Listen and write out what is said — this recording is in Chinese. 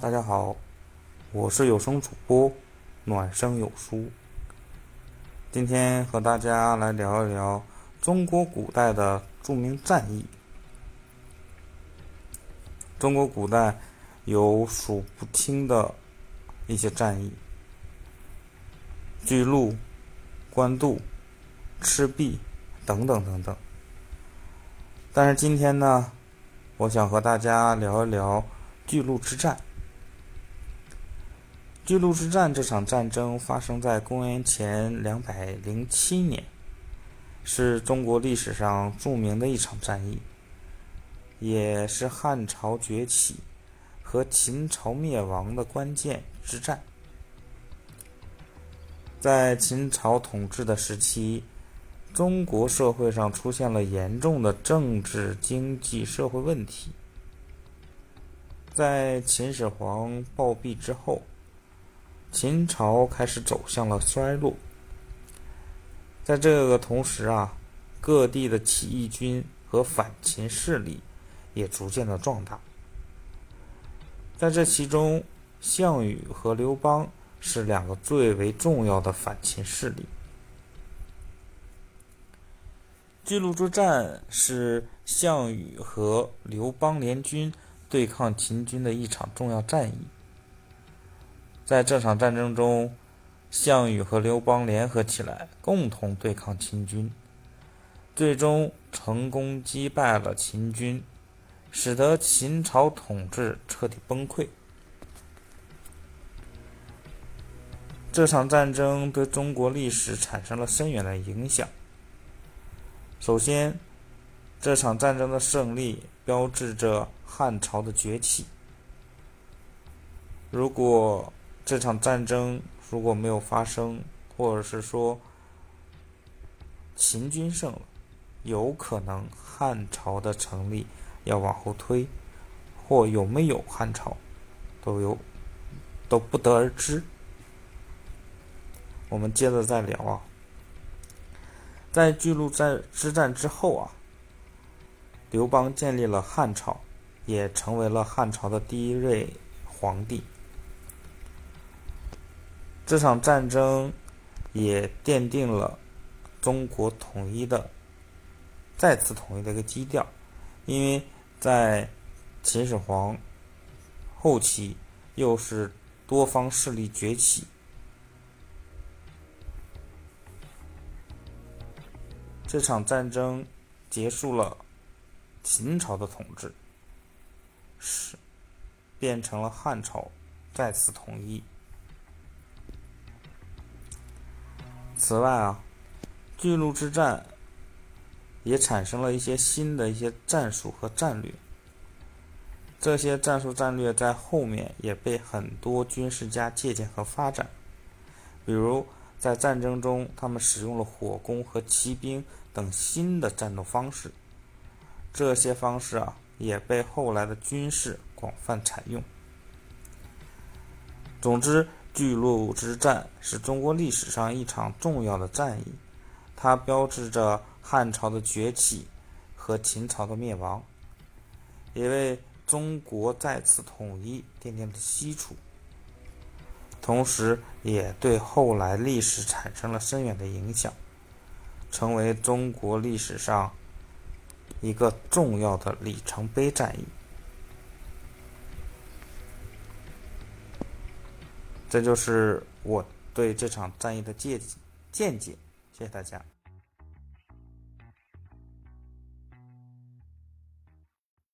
大家好，我是有声主播暖声有书。今天和大家来聊一聊中国古代的著名战役。中国古代有数不清的一些战役，巨鹿、官渡、赤壁等等等等。但是今天呢，我想和大家聊一聊巨鹿之战。巨鹿之战这场战争发生在公元前两百零七年，是中国历史上著名的一场战役，也是汉朝崛起和秦朝灭亡的关键之战。在秦朝统治的时期，中国社会上出现了严重的政治、经济、社会问题。在秦始皇暴毙之后。秦朝开始走向了衰落，在这个同时啊，各地的起义军和反秦势力也逐渐的壮大。在这其中，项羽和刘邦是两个最为重要的反秦势力。巨鹿之战是项羽和刘邦联军对抗秦军的一场重要战役。在这场战争中，项羽和刘邦联合起来，共同对抗秦军，最终成功击败了秦军，使得秦朝统治彻底崩溃。这场战争对中国历史产生了深远的影响。首先，这场战争的胜利标志着汉朝的崛起。如果这场战争如果没有发生，或者是说秦军胜了，有可能汉朝的成立要往后推，或有没有汉朝，都有都不得而知。我们接着再聊啊，在巨鹿战之战之后啊，刘邦建立了汉朝，也成为了汉朝的第一位皇帝。这场战争也奠定了中国统一的再次统一的一个基调，因为在秦始皇后期又是多方势力崛起，这场战争结束了秦朝的统治，是变成了汉朝再次统一。此外啊，巨鹿之战也产生了一些新的一些战术和战略。这些战术战略在后面也被很多军事家借鉴和发展。比如在战争中，他们使用了火攻和骑兵等新的战斗方式。这些方式啊，也被后来的军事广泛采用。总之。巨鹿之战是中国历史上一场重要的战役，它标志着汉朝的崛起和秦朝的灭亡，也为中国再次统一奠定了基础，同时也对后来历史产生了深远的影响，成为中国历史上一个重要的里程碑战役。这就是我对这场战役的见见解，谢谢大家。